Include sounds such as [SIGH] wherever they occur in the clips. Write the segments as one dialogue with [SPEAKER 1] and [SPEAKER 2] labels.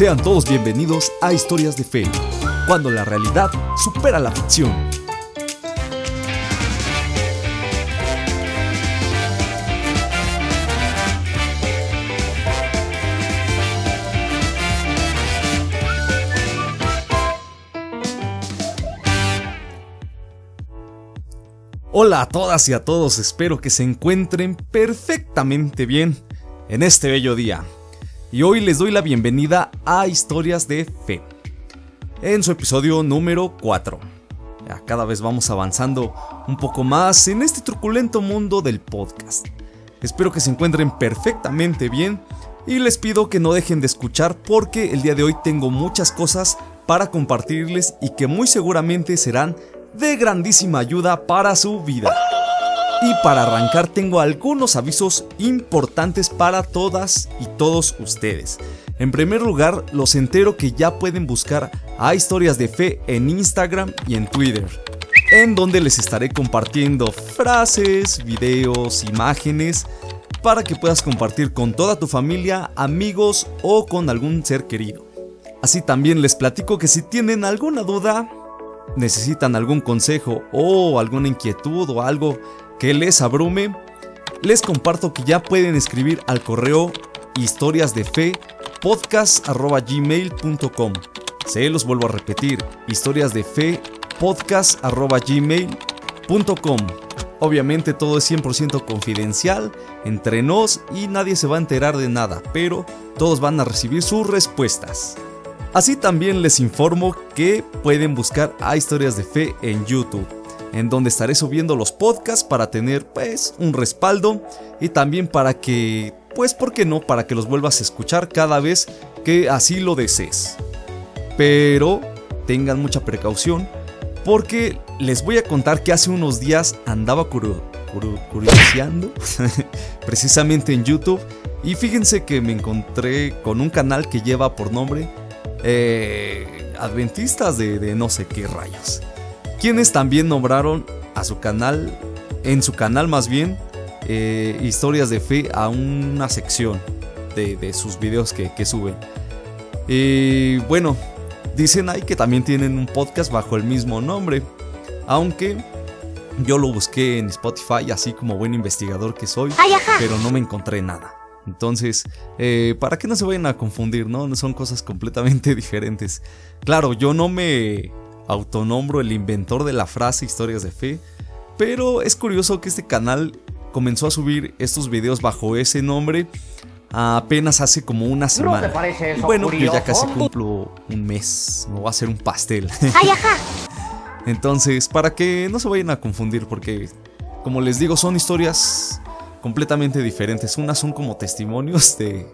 [SPEAKER 1] Sean todos bienvenidos a Historias de Fe, cuando la realidad supera la ficción. Hola a todas y a todos, espero que se encuentren perfectamente bien en este bello día. Y hoy les doy la bienvenida a Historias de Fe, en su episodio número 4. Ya cada vez vamos avanzando un poco más en este truculento mundo del podcast. Espero que se encuentren perfectamente bien y les pido que no dejen de escuchar porque el día de hoy tengo muchas cosas para compartirles y que muy seguramente serán de grandísima ayuda para su vida. Y para arrancar tengo algunos avisos importantes para todas y todos ustedes. En primer lugar, los entero que ya pueden buscar a historias de fe en Instagram y en Twitter, en donde les estaré compartiendo frases, videos, imágenes, para que puedas compartir con toda tu familia, amigos o con algún ser querido. Así también les platico que si tienen alguna duda, necesitan algún consejo o alguna inquietud o algo que les abrume, les comparto que ya pueden escribir al correo historias de fe podcast.gmail.com. Se los vuelvo a repetir, historias de fe podcast.gmail.com. Obviamente todo es 100% confidencial entre nos y nadie se va a enterar de nada, pero todos van a recibir sus respuestas. Así también les informo que pueden buscar a Historias de Fe en YouTube, en donde estaré subiendo los podcasts para tener pues un respaldo y también para que, pues por qué no, para que los vuelvas a escuchar cada vez que así lo desees. Pero tengan mucha precaución porque les voy a contar que hace unos días andaba curioseando [LAUGHS] precisamente en YouTube y fíjense que me encontré con un canal que lleva por nombre eh, adventistas de, no sé qué rayos. Quienes también nombraron a su canal, en su canal más bien, eh, historias de fe a una sección de, sus videos que, suben. Y bueno, dicen ahí que también tienen un podcast bajo el mismo nombre. Aunque yo lo busqué en Spotify, así como buen investigador que soy, pero no me encontré nada. Entonces, eh, para que no se vayan a confundir, ¿no? Son cosas completamente [LAUGHS] diferentes. Claro, yo no me autonombro el inventor de la frase historias de fe, pero es curioso que este canal comenzó a subir estos videos bajo ese nombre apenas hace como una semana. bueno, yo ya casi cumplo un mes, me voy a hacer un pastel. [LAUGHS] Entonces, para que no se vayan a confundir, porque como les digo, son historias completamente diferentes. Unas son como testimonios de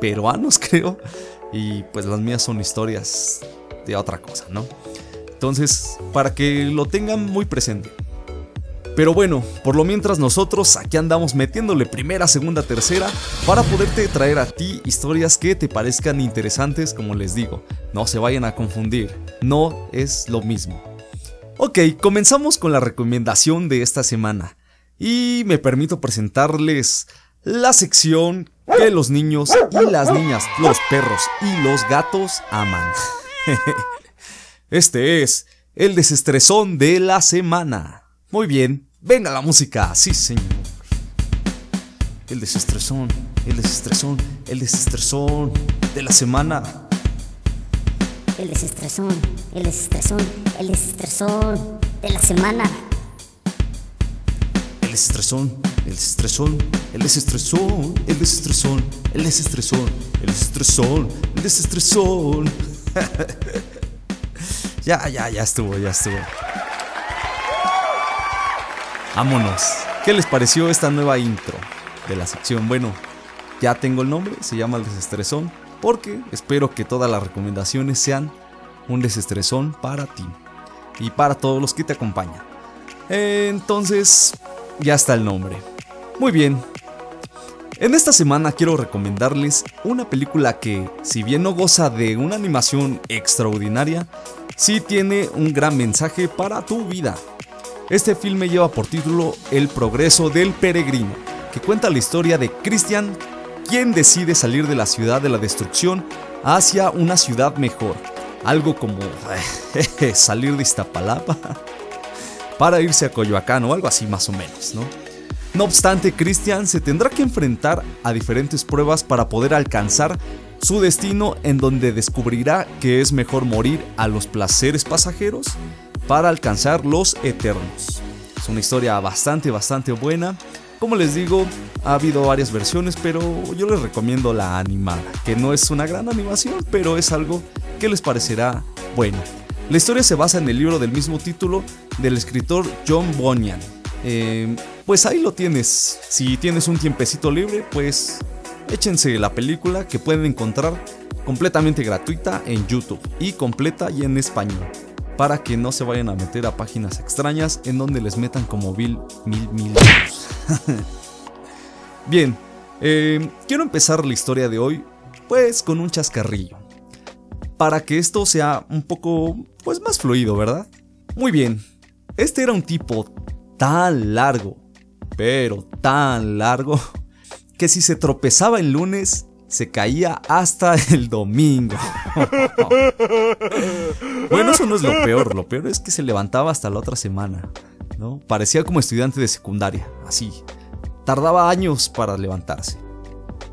[SPEAKER 1] peruanos, [LAUGHS] creo, y pues las mías son historias de otra cosa, ¿no? Entonces, para que lo tengan muy presente. Pero bueno, por lo mientras nosotros aquí andamos metiéndole primera, segunda, tercera para poderte traer a ti historias que te parezcan interesantes, como les digo. No se vayan a confundir, no es lo mismo. Ok, comenzamos con la recomendación de esta semana y me permito presentarles la sección que los niños y las niñas, los perros y los gatos aman. [LAUGHS] Este es el desestresón de la semana. Muy bien, venga la música, sí señor. El desestresón, el desestresón, el desestresón de la semana.
[SPEAKER 2] El desestresón, el desestresón, el desestresón de la semana
[SPEAKER 1] el desestresón, el desestresón, el desestresón, el desestresón, el desestresón, el desestresón, el desestresón. Ya, ya, ya estuvo, ya estuvo. Vámonos. ¿Qué les pareció esta nueva intro de la sección? Bueno, ya tengo el nombre, se llama el desestresón, porque espero que todas las recomendaciones sean un desestresón para ti y para todos los que te acompañan. Entonces, ya está el nombre. Muy bien. En esta semana quiero recomendarles una película que, si bien no goza de una animación extraordinaria, sí tiene un gran mensaje para tu vida. Este filme lleva por título El progreso del peregrino, que cuenta la historia de Christian, quien decide salir de la ciudad de la destrucción hacia una ciudad mejor. Algo como [LAUGHS] salir de Iztapalapa [LAUGHS] para irse a Coyoacán o algo así más o menos, ¿no? No obstante, Christian se tendrá que enfrentar a diferentes pruebas para poder alcanzar su destino en donde descubrirá que es mejor morir a los placeres pasajeros para alcanzar los eternos. Es una historia bastante, bastante buena. Como les digo, ha habido varias versiones, pero yo les recomiendo la animada, que no es una gran animación, pero es algo que les parecerá bueno. La historia se basa en el libro del mismo título del escritor John Bunyan. Eh, pues ahí lo tienes. Si tienes un tiempecito libre, pues échense la película que pueden encontrar completamente gratuita en YouTube y completa y en español. Para que no se vayan a meter a páginas extrañas en donde les metan como mil, mil, mil [LAUGHS] Bien, eh, quiero empezar la historia de hoy pues con un chascarrillo. Para que esto sea un poco pues más fluido, ¿verdad? Muy bien, este era un tipo tan largo, pero tan largo, que si se tropezaba el lunes, se caía hasta el domingo. [LAUGHS] bueno, eso no es lo peor, lo peor es que se levantaba hasta la otra semana, ¿no? Parecía como estudiante de secundaria, así. Tardaba años para levantarse.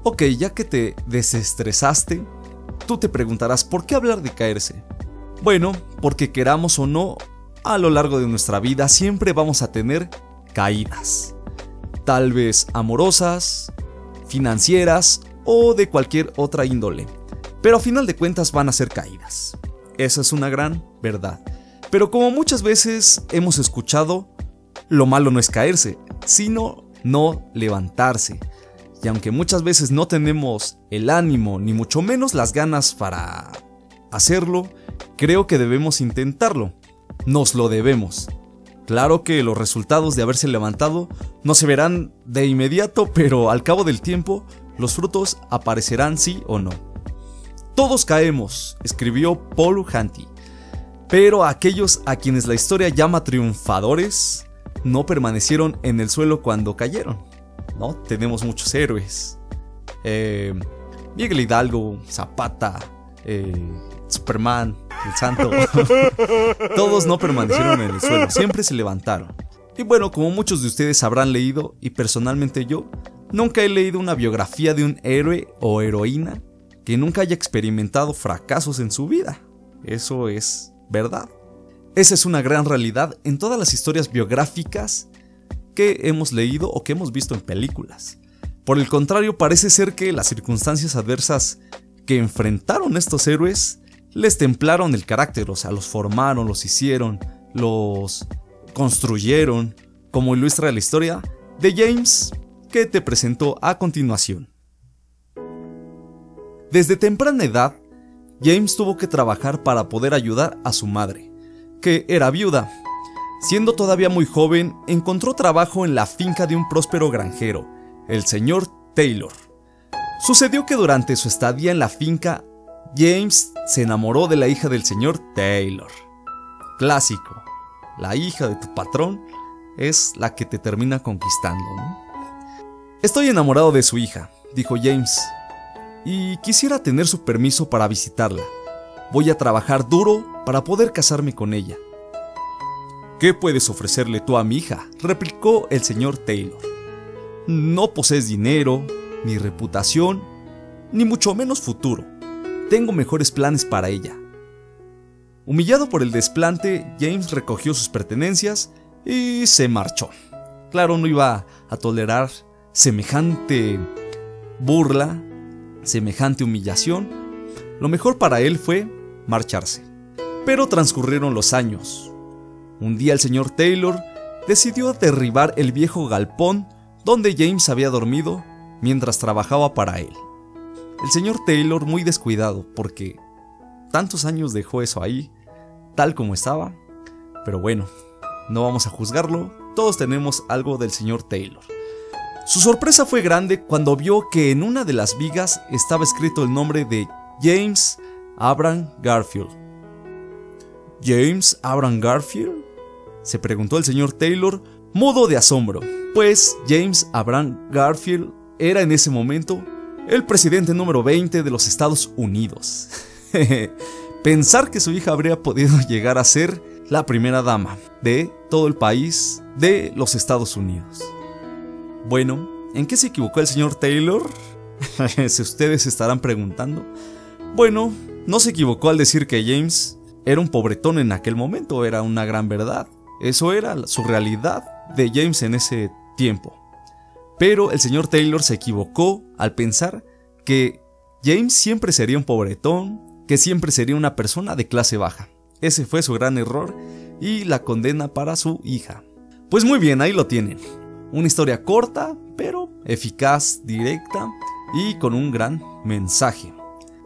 [SPEAKER 1] Ok, ya que te desestresaste, tú te preguntarás por qué hablar de caerse. Bueno, porque queramos o no, a lo largo de nuestra vida siempre vamos a tener caídas. Tal vez amorosas, financieras o de cualquier otra índole. Pero a final de cuentas van a ser caídas. Esa es una gran verdad. Pero como muchas veces hemos escuchado, lo malo no es caerse, sino no levantarse. Y aunque muchas veces no tenemos el ánimo ni mucho menos las ganas para hacerlo, creo que debemos intentarlo. Nos lo debemos. Claro que los resultados de haberse levantado no se verán de inmediato, pero al cabo del tiempo los frutos aparecerán sí o no. Todos caemos, escribió Paul Hanty, pero aquellos a quienes la historia llama triunfadores no permanecieron en el suelo cuando cayeron. ¿no? Tenemos muchos héroes. Eh, Miguel Hidalgo, Zapata, eh, Superman, el santo. [LAUGHS] Todos no permanecieron en el suelo, siempre se levantaron. Y bueno, como muchos de ustedes habrán leído, y personalmente yo, nunca he leído una biografía de un héroe o heroína que nunca haya experimentado fracasos en su vida. Eso es verdad. Esa es una gran realidad en todas las historias biográficas que hemos leído o que hemos visto en películas. Por el contrario, parece ser que las circunstancias adversas que enfrentaron estos héroes les templaron el carácter, o sea, los formaron, los hicieron, los construyeron, como ilustra la historia de James que te presento a continuación. Desde temprana edad, James tuvo que trabajar para poder ayudar a su madre, que era viuda. Siendo todavía muy joven, encontró trabajo en la finca de un próspero granjero, el señor Taylor. Sucedió que durante su estadía en la finca James se enamoró de la hija del señor Taylor. Clásico. La hija de tu patrón es la que te termina conquistando, Estoy enamorado de su hija, dijo James, y quisiera tener su permiso para visitarla. Voy a trabajar duro para poder casarme con ella. ¿Qué puedes ofrecerle tú a mi hija? replicó el señor Taylor. No posees dinero, ni reputación, ni mucho menos futuro tengo mejores planes para ella. Humillado por el desplante, James recogió sus pertenencias y se marchó. Claro, no iba a tolerar semejante burla, semejante humillación. Lo mejor para él fue marcharse. Pero transcurrieron los años. Un día el señor Taylor decidió derribar el viejo galpón donde James había dormido mientras trabajaba para él. El señor Taylor muy descuidado porque tantos años dejó eso ahí, tal como estaba. Pero bueno, no vamos a juzgarlo, todos tenemos algo del señor Taylor. Su sorpresa fue grande cuando vio que en una de las vigas estaba escrito el nombre de James Abraham Garfield. ¿James Abraham Garfield? se preguntó el señor Taylor, mudo de asombro, pues James Abraham Garfield era en ese momento el presidente número 20 de los Estados Unidos. [LAUGHS] Pensar que su hija habría podido [LAUGHS] llegar a ser la primera dama de todo el país de los Estados Unidos. Bueno, ¿en qué se equivocó el señor Taylor? [LAUGHS] si ustedes estarán preguntando. Bueno, no se equivocó al decir que James era un pobretón en aquel momento, era una gran verdad. Eso era su realidad de James en ese tiempo. Pero el señor Taylor se equivocó al pensar que James siempre sería un pobretón, que siempre sería una persona de clase baja. Ese fue su gran error y la condena para su hija. Pues muy bien, ahí lo tienen. Una historia corta, pero eficaz, directa y con un gran mensaje.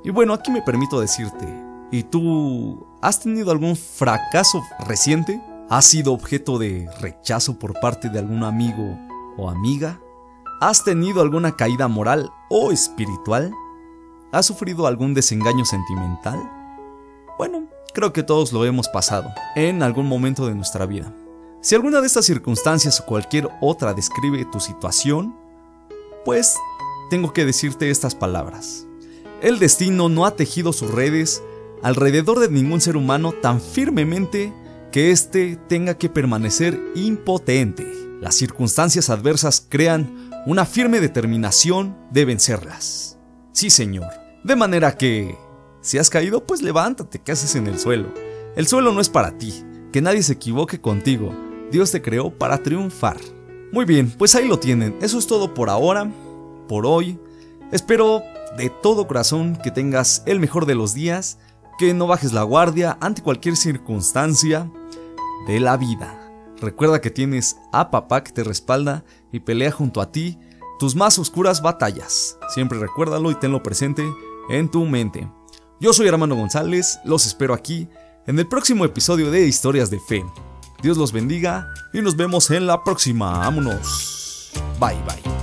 [SPEAKER 1] Y bueno, aquí me permito decirte, ¿y tú has tenido algún fracaso reciente? ¿Has sido objeto de rechazo por parte de algún amigo o amiga? ¿Has tenido alguna caída moral o espiritual? ¿Has sufrido algún desengaño sentimental? Bueno, creo que todos lo hemos pasado en algún momento de nuestra vida. Si alguna de estas circunstancias o cualquier otra describe tu situación, pues tengo que decirte estas palabras. El destino no ha tejido sus redes alrededor de ningún ser humano tan firmemente que éste tenga que permanecer impotente. Las circunstancias adversas crean una firme determinación de vencerlas. Sí, señor. De manera que, si has caído, pues levántate, ¿qué haces en el suelo? El suelo no es para ti, que nadie se equivoque contigo. Dios te creó para triunfar. Muy bien, pues ahí lo tienen. Eso es todo por ahora, por hoy. Espero de todo corazón que tengas el mejor de los días, que no bajes la guardia ante cualquier circunstancia de la vida. Recuerda que tienes a papá que te respalda y pelea junto a ti tus más oscuras batallas. Siempre recuérdalo y tenlo presente en tu mente. Yo soy Armando González, los espero aquí en el próximo episodio de Historias de Fe. Dios los bendiga y nos vemos en la próxima. Vámonos. Bye bye.